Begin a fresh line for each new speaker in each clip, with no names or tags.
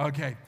Okay.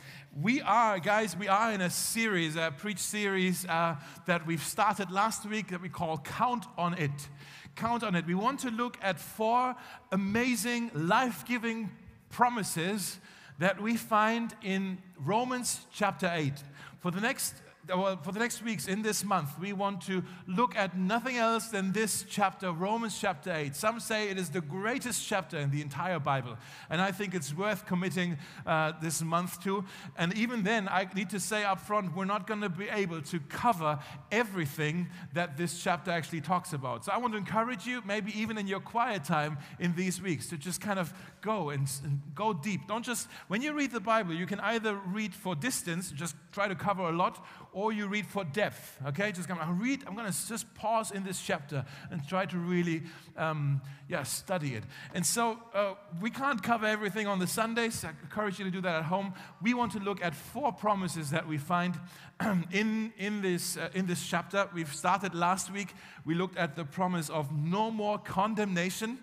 We are, guys, we are in a series, a preach series uh, that we've started last week that we call Count on It. Count on It. We want to look at four amazing, life giving promises that we find in Romans chapter 8. For the next for the next weeks in this month, we want to look at nothing else than this chapter, Romans chapter 8. Some say it is the greatest chapter in the entire Bible, and I think it's worth committing uh, this month to. And even then, I need to say up front, we're not going to be able to cover everything that this chapter actually talks about. So I want to encourage you, maybe even in your quiet time in these weeks, to just kind of go and, and go deep. Don't just, when you read the Bible, you can either read for distance, just try to cover a lot, or you read for depth. Okay, just come. I read. I'm to just pause in this chapter and try to really, um, yeah, study it. And so uh, we can't cover everything on the Sundays. I encourage you to do that at home. We want to look at four promises that we find in in this uh, in this chapter. We've started last week. We looked at the promise of no more condemnation.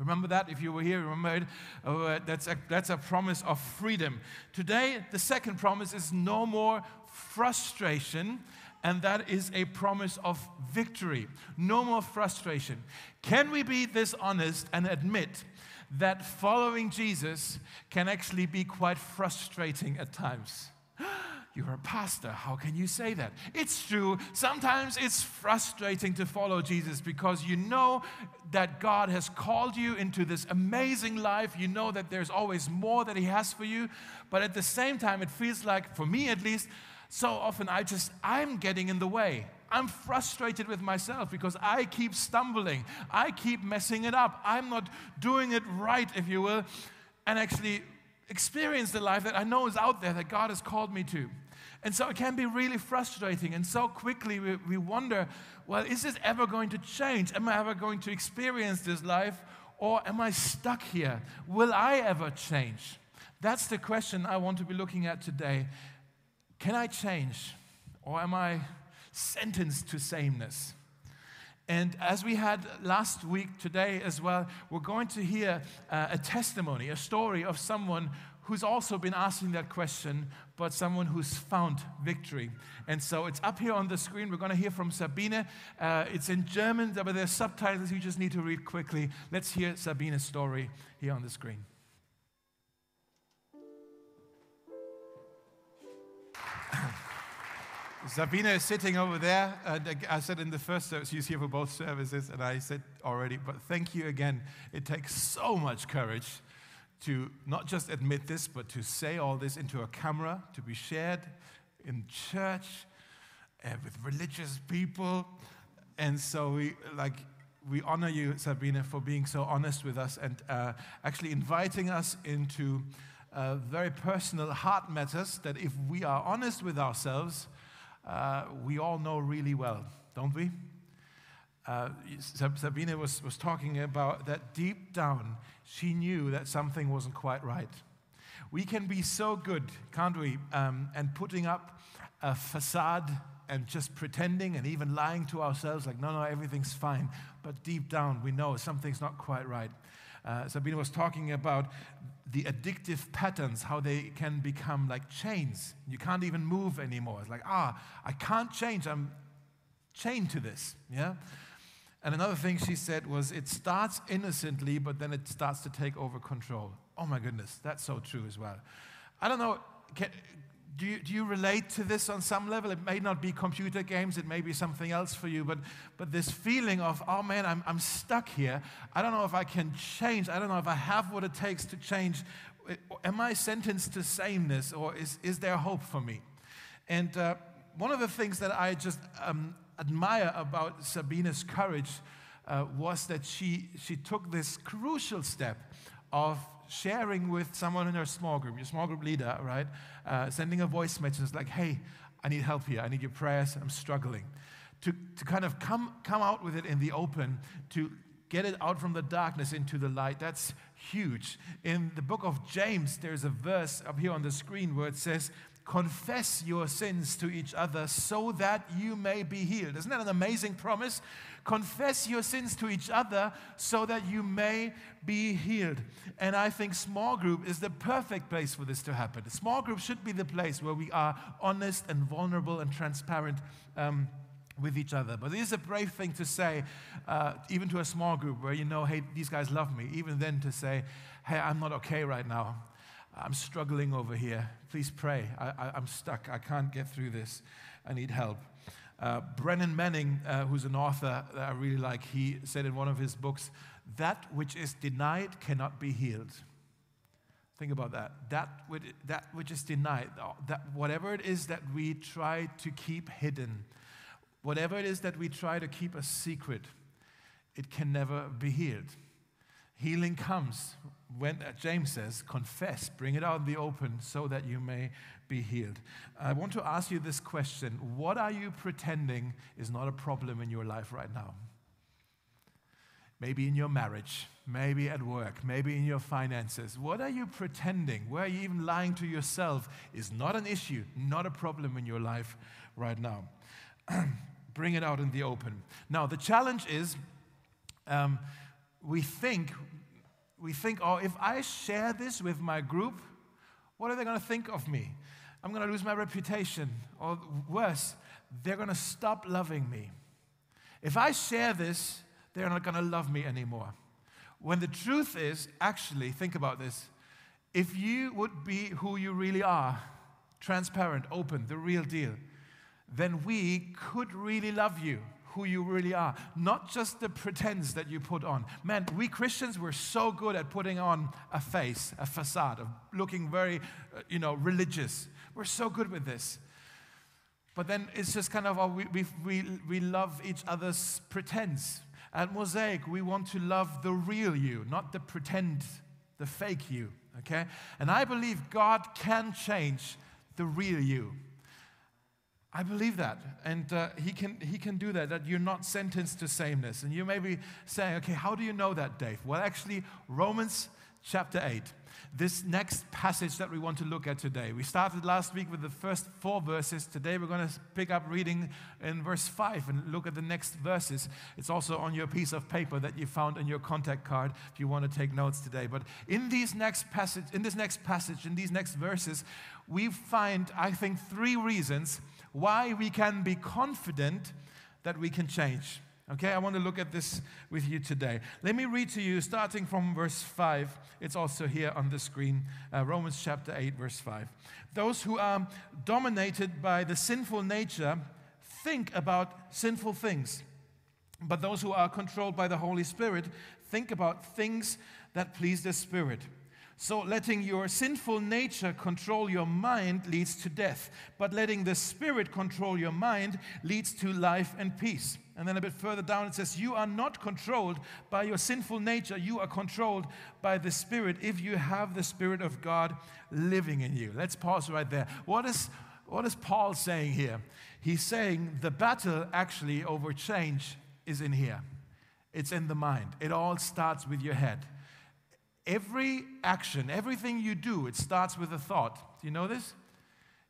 Remember that if you were here, remember it? Uh, that's, a, that's a promise of freedom. Today, the second promise is no more frustration, and that is a promise of victory. No more frustration. Can we be this honest and admit that following Jesus can actually be quite frustrating at times? You're a pastor. How can you say that? It's true. Sometimes it's frustrating to follow Jesus because you know that God has called you into this amazing life. You know that there's always more that He has for you. But at the same time, it feels like, for me at least, so often I just, I'm getting in the way. I'm frustrated with myself because I keep stumbling. I keep messing it up. I'm not doing it right, if you will, and actually experience the life that I know is out there that God has called me to. And so it can be really frustrating. And so quickly we, we wonder well, is this ever going to change? Am I ever going to experience this life? Or am I stuck here? Will I ever change? That's the question I want to be looking at today. Can I change? Or am I sentenced to sameness? And as we had last week, today as well, we're going to hear uh, a testimony, a story of someone who's also been asking that question, but someone who's found victory. And so it's up here on the screen. We're going to hear from Sabine. Uh, it's in German, but there's subtitles you just need to read quickly. Let's hear Sabine's story here on the screen. Sabine is sitting over there. Uh, I said in the first service, she's here for both services, and I said already, but thank you again. It takes so much courage to not just admit this, but to say all this into a camera, to be shared in church uh, with religious people. And so we like we honor you, Sabina, for being so honest with us and uh, actually inviting us into uh, very personal heart matters that if we are honest with ourselves, uh, we all know really well, don't we? Uh, Sabine was, was talking about that deep down, she knew that something wasn't quite right. We can be so good, can't we? Um, and putting up a facade and just pretending and even lying to ourselves, like, no, no, everything's fine. But deep down, we know something's not quite right. Uh, Sabine was talking about the addictive patterns, how they can become like chains. You can't even move anymore. It's like, ah, I can't change. I'm chained to this. Yeah? And another thing she said was, it starts innocently, but then it starts to take over control. Oh my goodness, that's so true as well. I don't know, can, do you, do you relate to this on some level? It may not be computer games, it may be something else for you, but, but this feeling of, oh man, I'm, I'm stuck here. I don't know if I can change. I don't know if I have what it takes to change. Am I sentenced to sameness, or is, is there hope for me? And uh, one of the things that I just um, admire about Sabina's courage uh, was that she, she took this crucial step of sharing with someone in her small group, your small group leader, right? Uh, sending a voice message like, hey, I need help here. I need your prayers. I'm struggling. To, to kind of come, come out with it in the open, to get it out from the darkness into the light. That's huge. In the book of James, there's a verse up here on the screen where it says, Confess your sins to each other so that you may be healed. Isn't that an amazing promise? Confess your sins to each other so that you may be healed. And I think small group is the perfect place for this to happen. A small group should be the place where we are honest and vulnerable and transparent. Um, with each other. But it is a brave thing to say, uh, even to a small group where you know, hey, these guys love me. Even then to say, hey, I'm not okay right now. I'm struggling over here. Please pray. I, am stuck. I can't get through this. I need help. Uh, Brennan Manning, uh, who's an author that I really like, he said in one of his books, That which is denied cannot be healed. Think about that. That, which, that which is denied, that whatever it is that we try to keep hidden, whatever it is that we try to keep a secret, it can never be healed. Healing comes when uh, James says, confess, bring it out in the open so that you may be healed. I want to ask you this question What are you pretending is not a problem in your life right now? Maybe in your marriage, maybe at work, maybe in your finances. What are you pretending? Where are you even lying to yourself is not an issue, not a problem in your life right now. Bring it out in the open. Now, the challenge is um, we think, we think, oh, if I share this with my group, what are they going to think of me? I'm going to lose my reputation. Or worse, they're going to stop loving me. If I share this, they're not going to love me anymore. When the truth is, actually, think about this. If you would be who you really are, transparent, open, the real deal, then we could really love you who you really are, not just the pretense that you put on. Man, we Christians, we're so good at putting on a face, a facade, of looking very, uh, you know, religious. We're so good with this. But then it's just kind of, oh, we, we, we, we love each other's pretense. At Mosaic, we want to love the real you, not the pretend, the fake you, okay? And I believe God can change the real you. I believe that. And uh, he, can, he can do that, that you're not sentenced to sameness. And you may be saying, okay, how do you know that, Dave? Well, actually, Romans chapter 8 this next passage that we want to look at today. We started last week with the first four verses. Today we're going to pick up reading in verse 5 and look at the next verses. It's also on your piece of paper that you found in your contact card if you want to take notes today. But in these next passage, in this next passage, in these next verses, we find, I think, three reasons why we can be confident that we can change. Okay, I want to look at this with you today. Let me read to you, starting from verse 5. It's also here on the screen, uh, Romans chapter 8, verse 5. Those who are dominated by the sinful nature think about sinful things, but those who are controlled by the Holy Spirit think about things that please the Spirit. So, letting your sinful nature control your mind leads to death, but letting the Spirit control your mind leads to life and peace. And then a bit further down it says, You are not controlled by your sinful nature, you are controlled by the Spirit if you have the Spirit of God living in you. Let's pause right there. What is, what is Paul saying here? He's saying the battle actually over change is in here, it's in the mind. It all starts with your head. Every action, everything you do, it starts with a thought. Do you know this?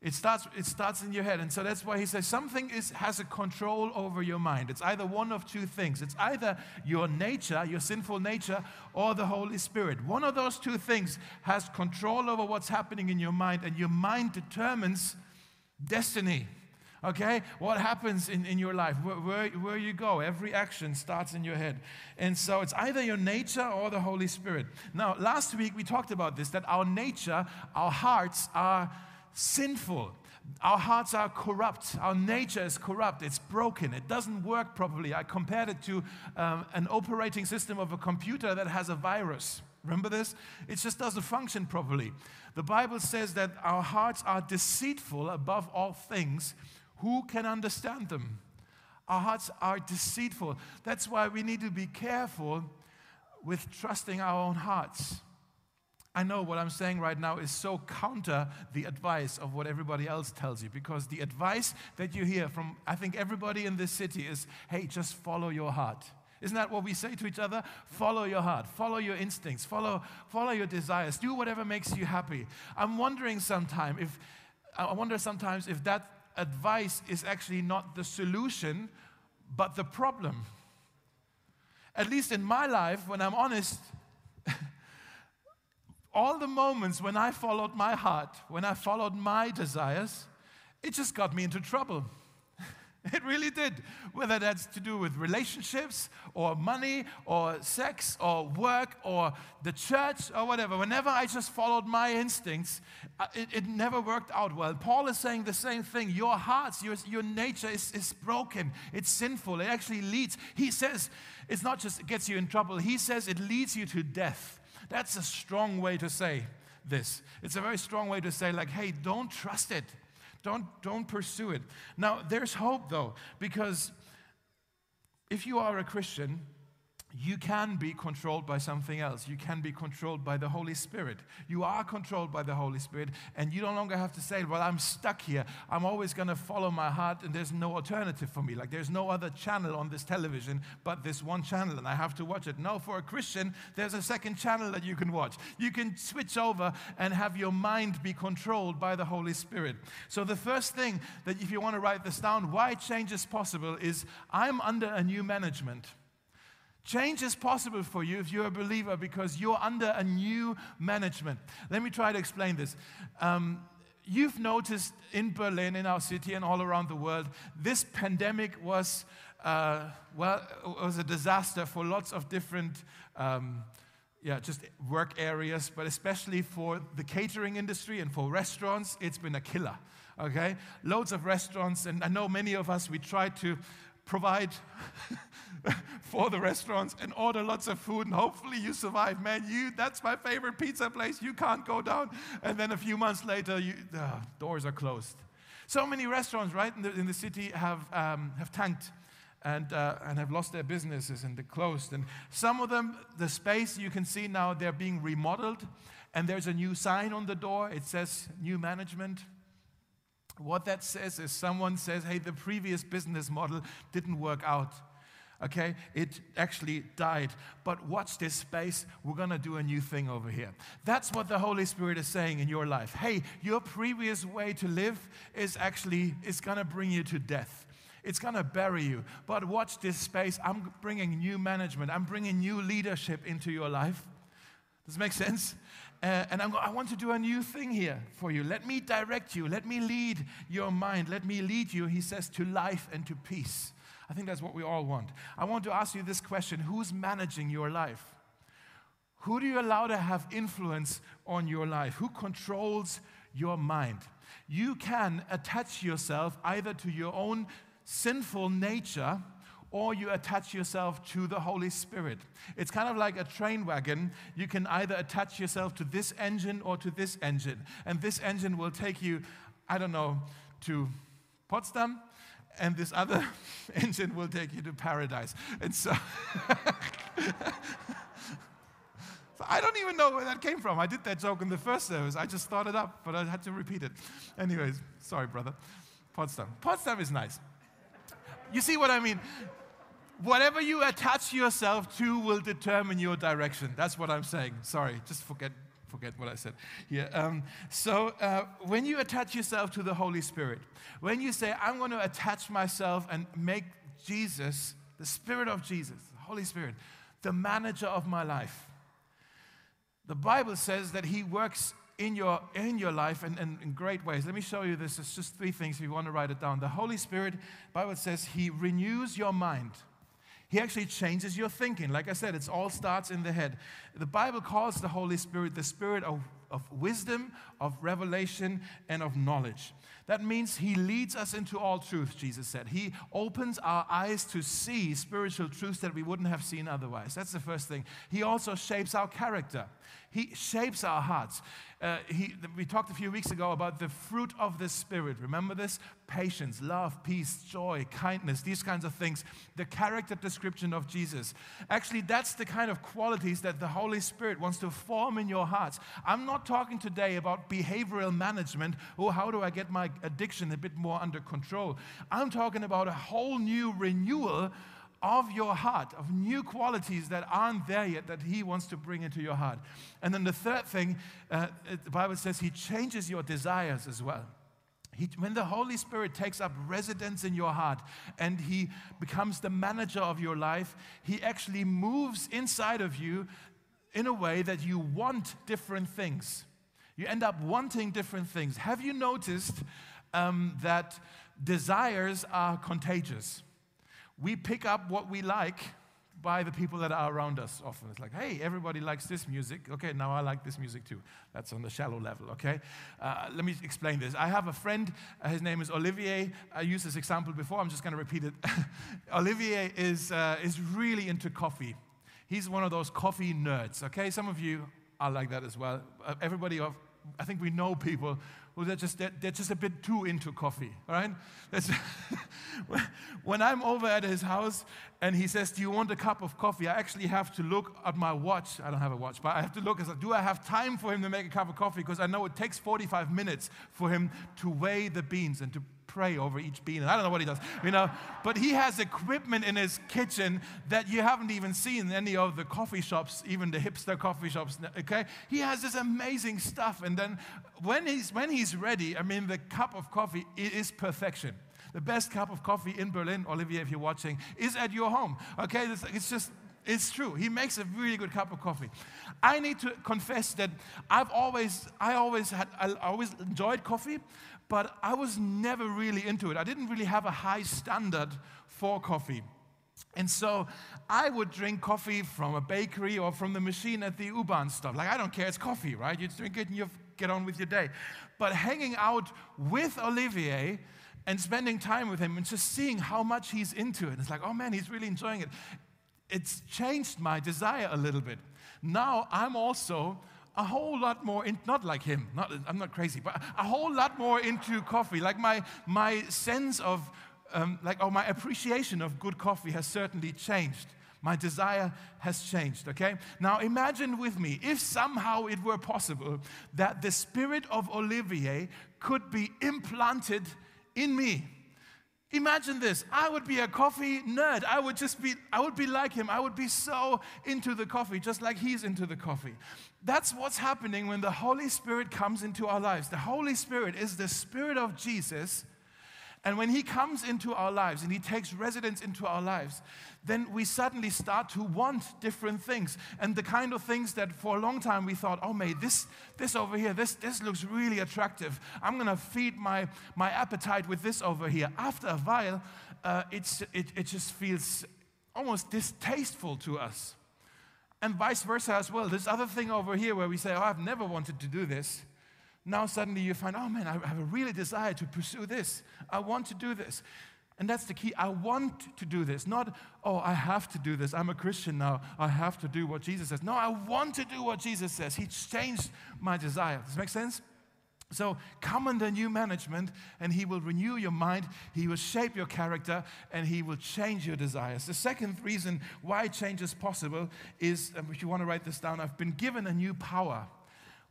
It starts, it starts in your head. And so that's why he says something is, has a control over your mind. It's either one of two things. It's either your nature, your sinful nature, or the Holy Spirit. One of those two things has control over what's happening in your mind, and your mind determines destiny. Okay? What happens in, in your life, where, where, where you go, every action starts in your head. And so it's either your nature or the Holy Spirit. Now, last week we talked about this that our nature, our hearts are sinful. Our hearts are corrupt. Our nature is corrupt. It's broken. It doesn't work properly. I compared it to um, an operating system of a computer that has a virus. Remember this? It just doesn't function properly. The Bible says that our hearts are deceitful above all things who can understand them? Our hearts are deceitful. That's why we need to be careful with trusting our own hearts. I know what I'm saying right now is so counter the advice of what everybody else tells you because the advice that you hear from, I think, everybody in this city is hey, just follow your heart. Isn't that what we say to each other? Follow your heart, follow your instincts, follow, follow your desires, do whatever makes you happy. I'm wondering sometime if I wonder sometimes if that advice is actually not the solution, but the problem. At least in my life, when I'm honest, all the moments when I followed my heart, when I followed my desires, it just got me into trouble. It really did. Whether that's to do with relationships or money or sex or work or the church or whatever. Whenever I just followed my instincts, uh, it, it never worked out well. Paul is saying the same thing. Your hearts, your, your nature is, is broken, it's sinful. It actually leads, he says, it's not just it gets you in trouble, he says it leads you to death. That's a strong way to say this. It's a very strong way to say, like, hey, don't trust it. Don't, don't pursue it. Now, there's hope though, because if you are a Christian, you can be controlled by something else. You can be controlled by the Holy Spirit. You are controlled by the Holy Spirit, and you no longer have to say, Well, I'm stuck here. I'm always going to follow my heart, and there's no alternative for me. Like, there's no other channel on this television but this one channel, and I have to watch it. No, for a Christian, there's a second channel that you can watch. You can switch over and have your mind be controlled by the Holy Spirit. So, the first thing that, if you want to write this down, why change is possible is I'm under a new management. Change is possible for you if you're a believer because you're under a new management. Let me try to explain this. Um, you've noticed in Berlin, in our city, and all around the world, this pandemic was, uh, well, was a disaster for lots of different. Um, yeah, just work areas, but especially for the catering industry and for restaurants, it's been a killer. Okay, loads of restaurants, and I know many of us we try to provide for the restaurants and order lots of food and hopefully you survive. Man you that's my favorite pizza place. You can't go down. And then a few months later you, the doors are closed. So many restaurants right in the, in the city have, um, have tanked and, uh, and have lost their businesses and they're closed. And some of them the space you can see now they're being remodeled and there's a new sign on the door. It says new management what that says is someone says, hey, the previous business model didn't work out. Okay, it actually died. But watch this space. We're going to do a new thing over here. That's what the Holy Spirit is saying in your life. Hey, your previous way to live is actually is going to bring you to death. It's going to bury you. But watch this space. I'm bringing new management. I'm bringing new leadership into your life. Does it make sense? Uh, and I'm, I want to do a new thing here for you. Let me direct you. Let me lead your mind. Let me lead you, he says, to life and to peace. I think that's what we all want. I want to ask you this question Who's managing your life? Who do you allow to have influence on your life? Who controls your mind? You can attach yourself either to your own sinful nature or you attach yourself to the Holy Spirit. It's kind of like a train wagon. You can either attach yourself to this engine or to this engine. And this engine will take you, I don't know, to Potsdam, and this other engine will take you to paradise. And so. So I don't even know where that came from. I did that joke in the first service. I just thought it up, but I had to repeat it. Anyways, sorry, brother. Potsdam. Potsdam is nice. You see what I mean? Whatever you attach yourself to will determine your direction. That's what I'm saying. Sorry, just forget forget what I said here. Um, so, uh, when you attach yourself to the Holy Spirit, when you say, I'm going to attach myself and make Jesus, the Spirit of Jesus, the Holy Spirit, the manager of my life, the Bible says that He works in your, in your life and, and in great ways. Let me show you this. It's just three things if you want to write it down. The Holy Spirit, Bible says, He renews your mind. He actually changes your thinking. Like I said, it all starts in the head. The Bible calls the Holy Spirit the spirit of, of wisdom, of revelation, and of knowledge. That means He leads us into all truth, Jesus said. He opens our eyes to see spiritual truths that we wouldn't have seen otherwise. That's the first thing. He also shapes our character. He shapes our hearts. Uh, he, we talked a few weeks ago about the fruit of the Spirit. Remember this? Patience, love, peace, joy, kindness, these kinds of things. The character description of Jesus. Actually, that's the kind of qualities that the Holy Spirit wants to form in your hearts. I'm not talking today about behavioral management or how do I get my addiction a bit more under control. I'm talking about a whole new renewal of your heart, of new qualities that aren't there yet that He wants to bring into your heart. And then the third thing, uh, the Bible says He changes your desires as well. He, when the Holy Spirit takes up residence in your heart and He becomes the manager of your life, He actually moves inside of you in a way that you want different things. You end up wanting different things. Have you noticed um, that desires are contagious? We pick up what we like by the people that are around us often. It's like, hey, everybody likes this music. Okay, now I like this music too. That's on the shallow level, okay? Uh, let me explain this. I have a friend, uh, his name is Olivier. I used this example before, I'm just gonna repeat it. Olivier is, uh, is really into coffee. He's one of those coffee nerds, okay? Some of you are like that as well. Uh, everybody, of, I think we know people who they're just, they're, they're just a bit too into coffee, right? when I'm over at his house and he says, Do you want a cup of coffee? I actually have to look at my watch. I don't have a watch, but I have to look and say, Do I have time for him to make a cup of coffee? Because I know it takes 45 minutes for him to weigh the beans and to pray over each bean. And I don't know what he does, you know. But he has equipment in his kitchen that you haven't even seen in any of the coffee shops, even the hipster coffee shops. Okay, he has this amazing stuff. And then when he's when he's ready, I mean, the cup of coffee is perfection. The best cup of coffee in Berlin, Olivier, if you're watching, is at your home. Okay, it's just it's true. He makes a really good cup of coffee. I need to confess that I've always, I always had, I always enjoyed coffee, but I was never really into it. I didn't really have a high standard for coffee. And so I would drink coffee from a bakery or from the machine at the U-Bahn stop. Like, I don't care, it's coffee, right? You drink it and you get on with your day. But hanging out with Olivier and spending time with him and just seeing how much he's into it, it's like, oh man, he's really enjoying it. It's changed my desire a little bit. Now I'm also a whole lot more, in, not like him, not, I'm not crazy, but a whole lot more into coffee. Like my, my sense of, um, like, or my appreciation of good coffee has certainly changed. My desire has changed, okay? Now imagine with me if somehow it were possible that the spirit of Olivier could be implanted in me. Imagine this. I would be a coffee nerd. I would just be, I would be like him. I would be so into the coffee, just like he's into the coffee. That's what's happening when the Holy Spirit comes into our lives. The Holy Spirit is the Spirit of Jesus. And when He comes into our lives and He takes residence into our lives, then we suddenly start to want different things. And the kind of things that for a long time we thought, oh, mate, this, this over here, this, this looks really attractive. I'm going to feed my, my appetite with this over here. After a while, uh, it's, it, it just feels almost distasteful to us. And vice versa as well. This other thing over here where we say, oh, I've never wanted to do this. Now suddenly you find, oh man, I have a really desire to pursue this. I want to do this. And that's the key. I want to do this. Not, oh, I have to do this. I'm a Christian now. I have to do what Jesus says. No, I want to do what Jesus says. He changed my desire. Does this make sense? So come under new management, and He will renew your mind, He will shape your character, and He will change your desires. The second reason why change is possible is if you want to write this down, I've been given a new power.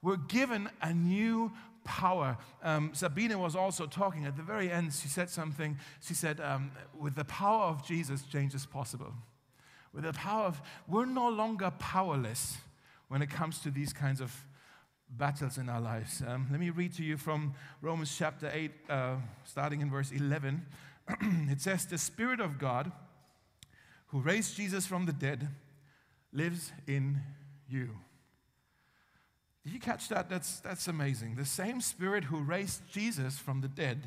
We're given a new power. Um, Sabine was also talking at the very end. She said something. She said, um, With the power of Jesus, change is possible. With the power of, we're no longer powerless when it comes to these kinds of battles in our lives. Um, let me read to you from Romans chapter 8, uh, starting in verse 11. it says, The Spirit of God, who raised Jesus from the dead, lives in you. Did you catch that? That's, that's amazing. The same Spirit who raised Jesus from the dead,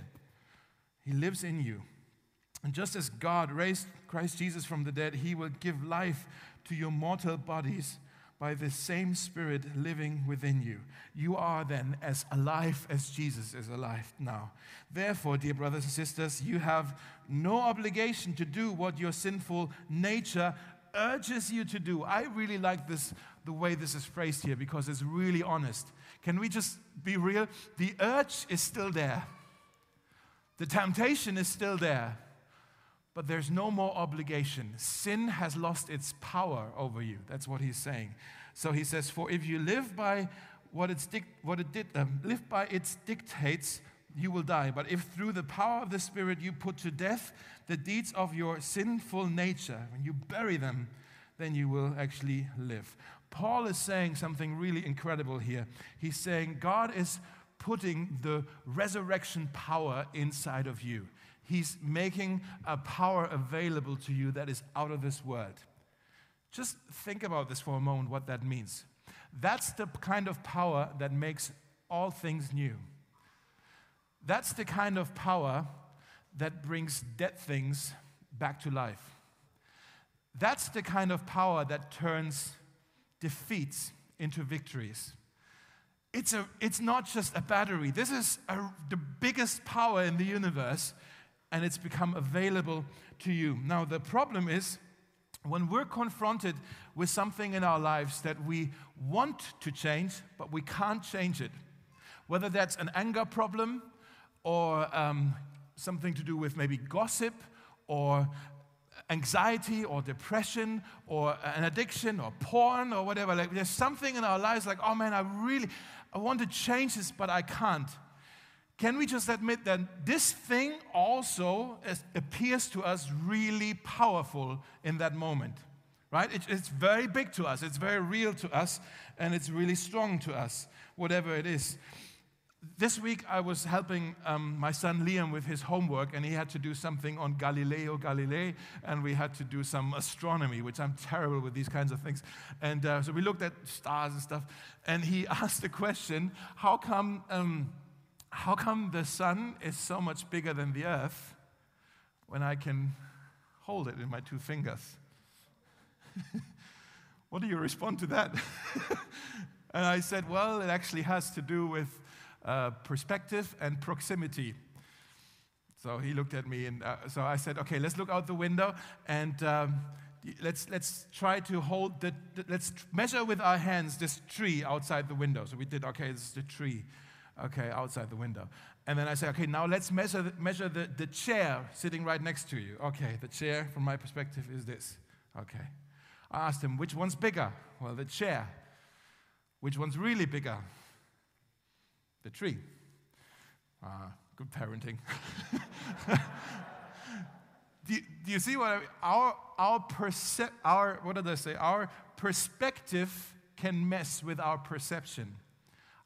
He lives in you. And just as God raised Christ Jesus from the dead, He will give life to your mortal bodies by the same Spirit living within you. You are then as alive as Jesus is alive now. Therefore, dear brothers and sisters, you have no obligation to do what your sinful nature urges you to do. I really like this, the way this is phrased here because it's really honest. Can we just be real? The urge is still there, the temptation is still there. But there's no more obligation. Sin has lost its power over you. That's what he's saying. So he says, For if you live by what, it's dic- what it did, um, live by its dictates, you will die. But if through the power of the Spirit you put to death the deeds of your sinful nature, when you bury them, then you will actually live. Paul is saying something really incredible here. He's saying God is putting the resurrection power inside of you. He's making a power available to you that is out of this world. Just think about this for a moment, what that means. That's the kind of power that makes all things new. That's the kind of power that brings dead things back to life. That's the kind of power that turns defeats into victories. It's, a, it's not just a battery. This is a, the biggest power in the universe, and it's become available to you. Now, the problem is when we're confronted with something in our lives that we want to change, but we can't change it, whether that's an anger problem or um, something to do with maybe gossip or anxiety or depression or an addiction or porn or whatever. Like there's something in our lives like, oh man, I really, I want to change this, but I can't. Can we just admit that this thing also appears to us really powerful in that moment? Right? It, it's very big to us, it's very real to us, and it's really strong to us, whatever it is this week I was helping um, my son Liam with his homework, and he had to do something on Galileo Galilei, and we had to do some astronomy, which I'm terrible with these kinds of things. And uh, so we looked at stars and stuff, and he asked the question, "How come, um, how come the sun is so much bigger than the Earth when I can hold it in my two fingers?" what do you respond to that? and I said, "Well, it actually has to do with." Uh, perspective and proximity. So he looked at me, and uh, so I said, okay, let's look out the window and um, let's, let's try to hold the, the, let's measure with our hands this tree outside the window. So we did, okay, this is the tree, okay, outside the window. And then I said, okay, now let's measure, measure the, the chair sitting right next to you. Okay, the chair, from my perspective, is this. Okay. I asked him, which one's bigger? Well, the chair. Which one's really bigger? The tree. Uh, good parenting. do, you, do, you, see what I mean? Our, our, perce- our, what did I say? Our perspective can mess with our perception.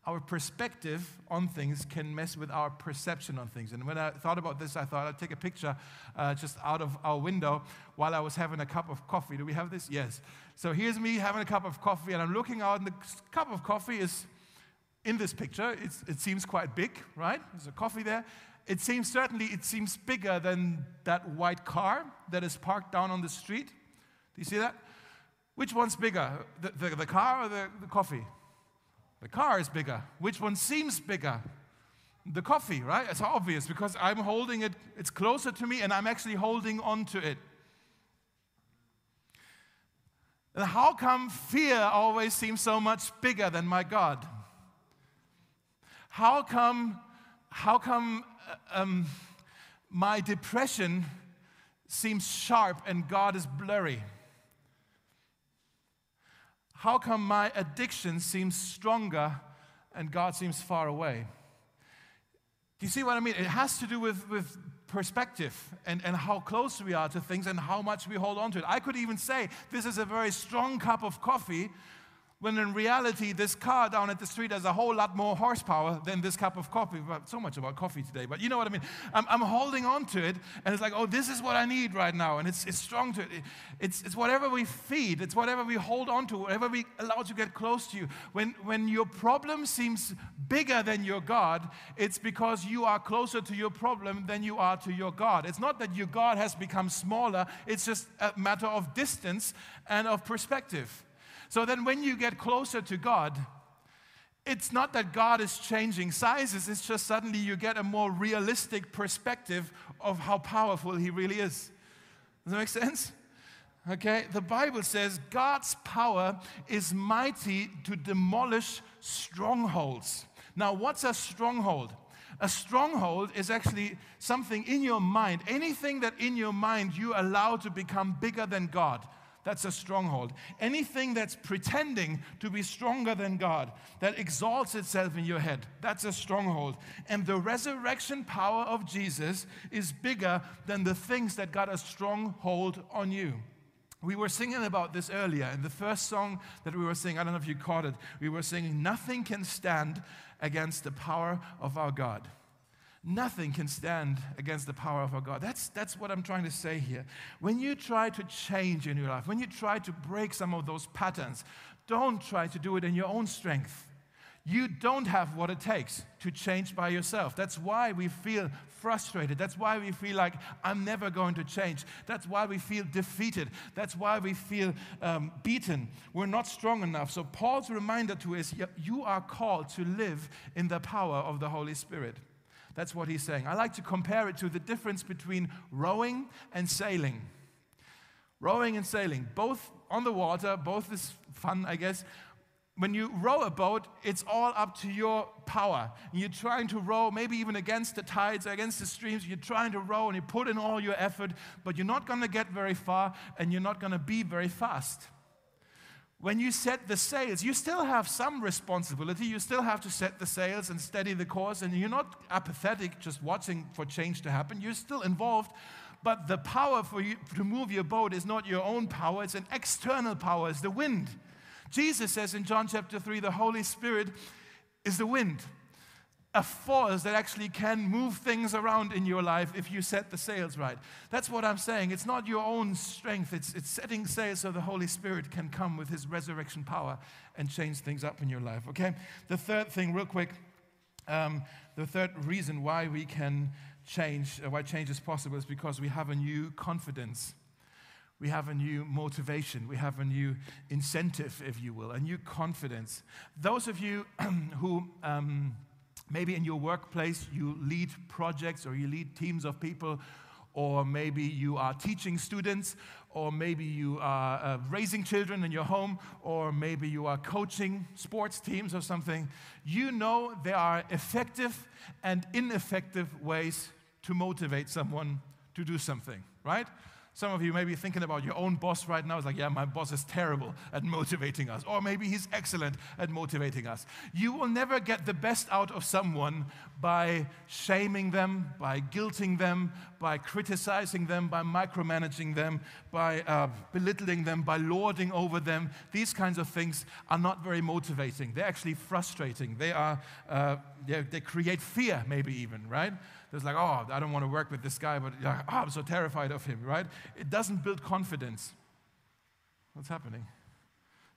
Our perspective on things can mess with our perception on things. And when I thought about this, I thought I'd take a picture uh, just out of our window while I was having a cup of coffee. Do we have this? Yes. So here's me having a cup of coffee, and I'm looking out, and the cup of coffee is in this picture, it seems quite big, right? There's a coffee there. It seems certainly it seems bigger than that white car that is parked down on the street. Do you see that? Which one's bigger, the, the, the car or the, the coffee? The car is bigger. Which one seems bigger? The coffee, right? It's obvious because I'm holding it, it's closer to me, and I'm actually holding on to it. And how come fear always seems so much bigger than my God? How come, how come uh, um, my depression seems sharp and God is blurry? How come my addiction seems stronger and God seems far away? Do you see what I mean? It has to do with, with perspective and, and how close we are to things and how much we hold on to it. I could even say this is a very strong cup of coffee, when in reality, this car down at the street has a whole lot more horsepower than this cup of coffee. So much about coffee today, but you know what I mean. I'm, I'm, holding on to it, and it's like, oh, this is what I need right now, and it's, it's strong to it. It's, it's whatever we feed, it's whatever we hold on to, whatever we allow to get close to you. When, when your problem seems bigger than your God, it's because you are closer to your problem than you are to your God. It's not that your God has become smaller, it's just a matter of distance and of perspective. So then, when you get closer to God, it's not that God is changing sizes, it's just suddenly you get a more realistic perspective of how powerful He really is. Does that make sense? Okay, the Bible says God's power is mighty to demolish strongholds. Now, what's a stronghold? A stronghold is actually something in your mind, anything that in your mind you allow to become bigger than God. That's a stronghold. Anything that's pretending to be stronger than God, that exalts itself in your head, that's a stronghold. And the resurrection power of Jesus is bigger than the things that got a stronghold on you. We were singing about this earlier in the first song that we were singing. I don't know if you caught it. We were singing, Nothing can stand against the power of our God. Nothing can stand against the power of our God. That's, that's what I'm trying to say here. When you try to change in your life, when you try to break some of those patterns, don't try to do it in your own strength. You don't have what it takes to change by yourself. That's why we feel frustrated. That's why we feel like I'm never going to change. That's why we feel defeated. That's why we feel um, beaten. We're not strong enough. So, Paul's reminder to us you are called to live in the power of the Holy Spirit. That's what he's saying. I like to compare it to the difference between rowing and sailing. Rowing and sailing, both on the water, both is fun, I guess, when you row a boat, it's all up to your power. You're trying to row, maybe even against the tides, against the streams. You're trying to row and you put in all your effort, but you're not going to get very far and you're not going to be very fast. When you set the sails, you still have some responsibility. You still have to set the sails and steady the course, and you're not apathetic just watching for change to happen. You're still involved, but the power for you to move your boat is not your own power, it's an external power, it's the wind. Jesus says in John chapter 3 the Holy Spirit is the wind, a force that actually can move things around in your life if you set the sails right. That's what I'm saying. It's not your own strength, it's, it's setting sails so the Holy Spirit can come with his resurrection power and change things up in your life, okay? The third thing, real quick, um, the third reason why we can change, uh, why change is possible, is because we have a new confidence we have a new motivation, we have a new incentive, if you will, a new confidence. Those of you who um, maybe in your workplace you lead projects or you lead teams of people, or maybe you are teaching students, or maybe you are uh, raising children in your home, or maybe you are coaching sports teams or something, you know there are effective and ineffective ways to motivate someone to do something, right? Some of you may be thinking about your own boss right now. It's like, yeah, my boss is terrible at motivating us. Or maybe he's excellent at motivating us. You will never get the best out of someone by shaming them, by guilting them, by criticizing them, by micromanaging them, by uh, belittling them, by lording over them. These kinds of things are not very motivating. They're actually frustrating. They, are, uh, they create fear, maybe even, right? There's like, oh, I don't want to work with this guy, but oh, I'm so terrified of him, right? It doesn't build confidence. What's happening?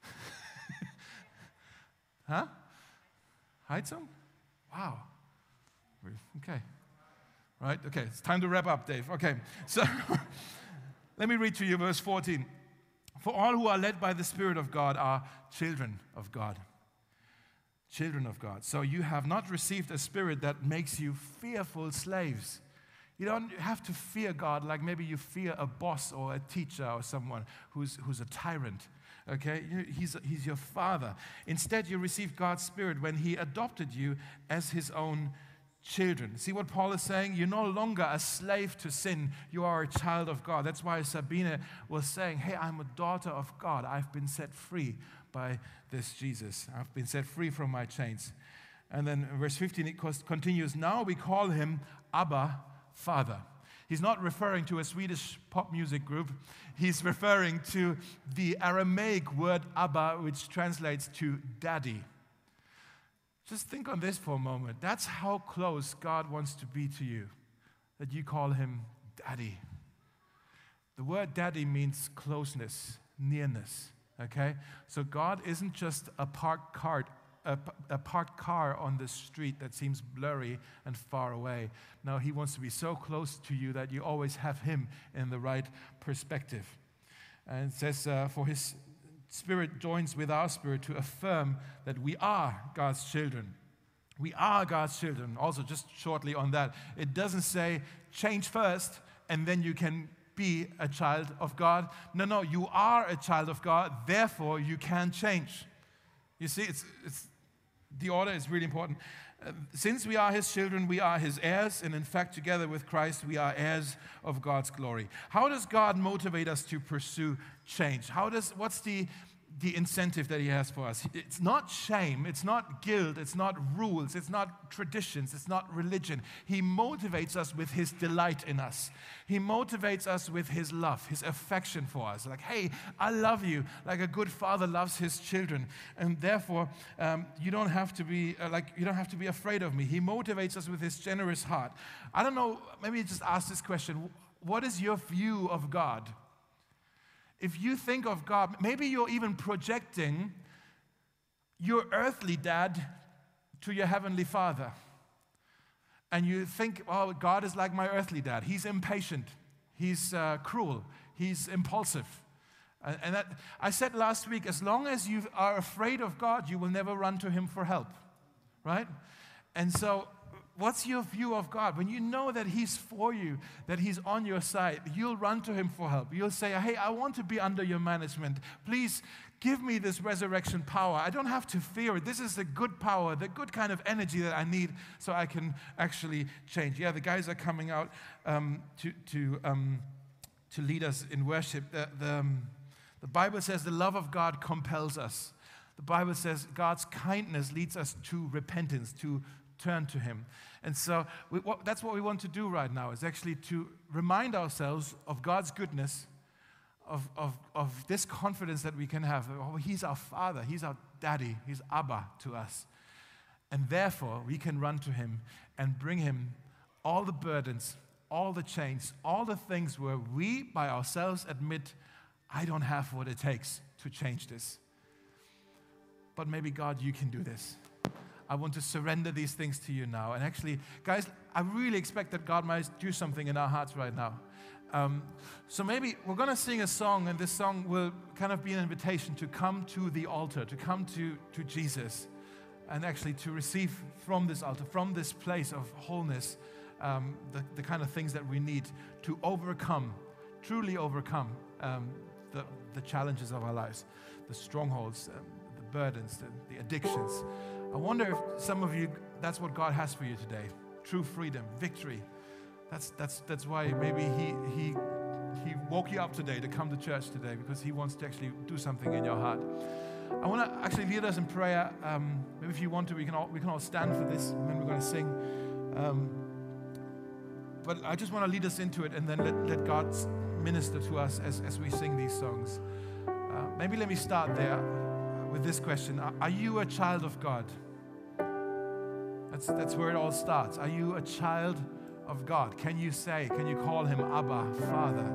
huh? Heizung? Wow. Okay. Right? Okay, it's time to wrap up, Dave. Okay, so let me read to you verse 14. For all who are led by the Spirit of God are children of God children of God. So you have not received a spirit that makes you fearful slaves. You don't have to fear God like maybe you fear a boss or a teacher or someone who's, who's a tyrant. Okay? He's, he's your father. Instead, you received God's spirit when he adopted you as his own children. See what Paul is saying? You're no longer a slave to sin. You are a child of God. That's why Sabina was saying, Hey, I'm a daughter of God. I've been set free by this Jesus. I've been set free from my chains. And then verse 15 it continues Now we call him Abba, Father. He's not referring to a Swedish pop music group. He's referring to the Aramaic word Abba, which translates to daddy. Just think on this for a moment. That's how close God wants to be to you, that you call him daddy. The word daddy means closeness, nearness. Okay? So God isn't just a parked car, a, a parked car on the street that seems blurry and far away. No, He wants to be so close to you that you always have Him in the right perspective. And says, uh, For His Spirit joins with our spirit to affirm that we are God's children. We are God's children. Also, just shortly on that, it doesn't say change first and then you can be a child of God. No, no, you are a child of God, therefore you can change. You see, it's, it's, the order is really important. Uh, since we are his children, we are his heirs, and in fact, together with Christ, we are heirs of God's glory. How does God motivate us to pursue change? How does, what's the, the incentive that he has for us. It's not shame, it's not guilt, it's not rules, it's not traditions, it's not religion. He motivates us with his delight in us. He motivates us with his love, his affection for us. Like, hey, I love you, like a good father loves his children, and therefore um, you don't have to be uh, like you don't have to be afraid of me. He motivates us with his generous heart. I don't know. Maybe just ask this question: What is your view of God? If you think of God, maybe you're even projecting your earthly dad to your heavenly father. And you think, oh, God is like my earthly dad. He's impatient, he's uh, cruel, he's impulsive. And that, I said last week, as long as you are afraid of God, you will never run to him for help, right? And so What's your view of God? When you know that He's for you, that He's on your side, you'll run to Him for help. You'll say, Hey, I want to be under your management. Please give me this resurrection power. I don't have to fear it. This is the good power, the good kind of energy that I need so I can actually change. Yeah, the guys are coming out um, to, to, um, to lead us in worship. The, the, um, the Bible says the love of God compels us. The Bible says God's kindness leads us to repentance, to turn to Him. And so we, what, that's what we want to do right now is actually to remind ourselves of God's goodness, of, of, of this confidence that we can have. Oh, he's our Father, He's our Daddy, He's Abba to us. And therefore, we can run to Him and bring Him all the burdens, all the chains, all the things where we by ourselves admit, I don't have what it takes to change this. But maybe, God, you can do this. I want to surrender these things to you now. And actually, guys, I really expect that God might do something in our hearts right now. Um, so maybe we're going to sing a song, and this song will kind of be an invitation to come to the altar, to come to, to Jesus, and actually to receive from this altar, from this place of wholeness, um, the, the kind of things that we need to overcome, truly overcome um, the, the challenges of our lives, the strongholds, um, the burdens, the, the addictions. I wonder if some of you, that's what God has for you today true freedom, victory. That's, that's, that's why maybe he, he, he woke you up today to come to church today because He wants to actually do something in your heart. I want to actually lead us in prayer. Um, maybe if you want to, we can all, we can all stand for this and then we're going to sing. Um, but I just want to lead us into it and then let, let God minister to us as, as we sing these songs. Uh, maybe let me start there with this question Are you a child of God? That's, that's where it all starts. Are you a child of God? Can you say, can you call him Abba, Father?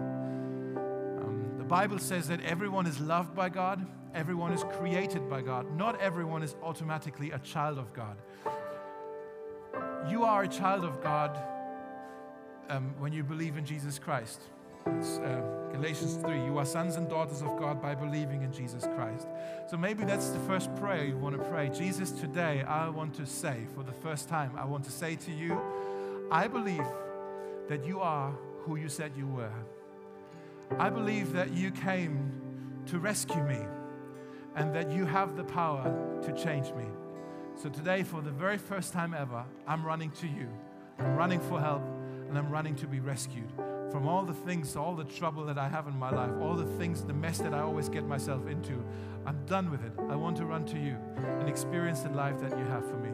Um, the Bible says that everyone is loved by God, everyone is created by God. Not everyone is automatically a child of God. You are a child of God um, when you believe in Jesus Christ. It's uh, Galatians 3. You are sons and daughters of God by believing in Jesus Christ. So maybe that's the first prayer you want to pray. Jesus, today I want to say for the first time, I want to say to you, I believe that you are who you said you were. I believe that you came to rescue me and that you have the power to change me. So today, for the very first time ever, I'm running to you. I'm running for help and I'm running to be rescued from all the things, all the trouble that I have in my life, all the things, the mess that I always get myself into. I'm done with it. I want to run to you and experience the life that you have for me.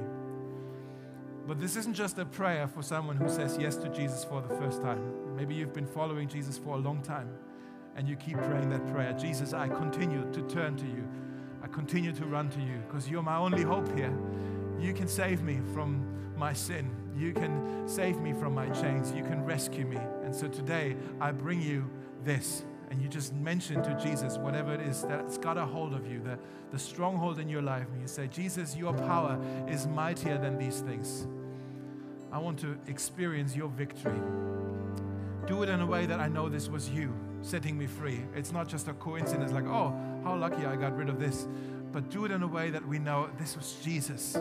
But this isn't just a prayer for someone who says yes to Jesus for the first time. Maybe you've been following Jesus for a long time and you keep praying that prayer Jesus, I continue to turn to you. I continue to run to you because you're my only hope here. You can save me from my sin. You can save me from my chains. You can rescue me. And so today, I bring you this. And you just mention to Jesus whatever it is that's got a hold of you, the, the stronghold in your life. And you say, Jesus, your power is mightier than these things. I want to experience your victory. Do it in a way that I know this was you setting me free. It's not just a coincidence like, oh, how lucky I got rid of this. But do it in a way that we know this was Jesus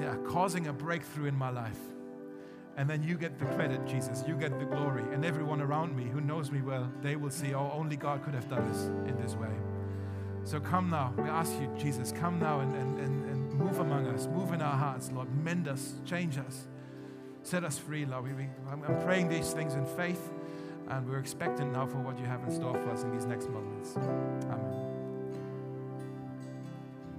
yeah, causing a breakthrough in my life. And then you get the credit, Jesus. You get the glory. And everyone around me who knows me well, they will see, oh, only God could have done this in this way. So come now. We ask you, Jesus, come now and, and, and, and move among us. Move in our hearts, Lord. Mend us, change us, set us free, Lord. We, we, I'm, I'm praying these things in faith, and we're expectant now for what you have in store for us in these next moments. Amen.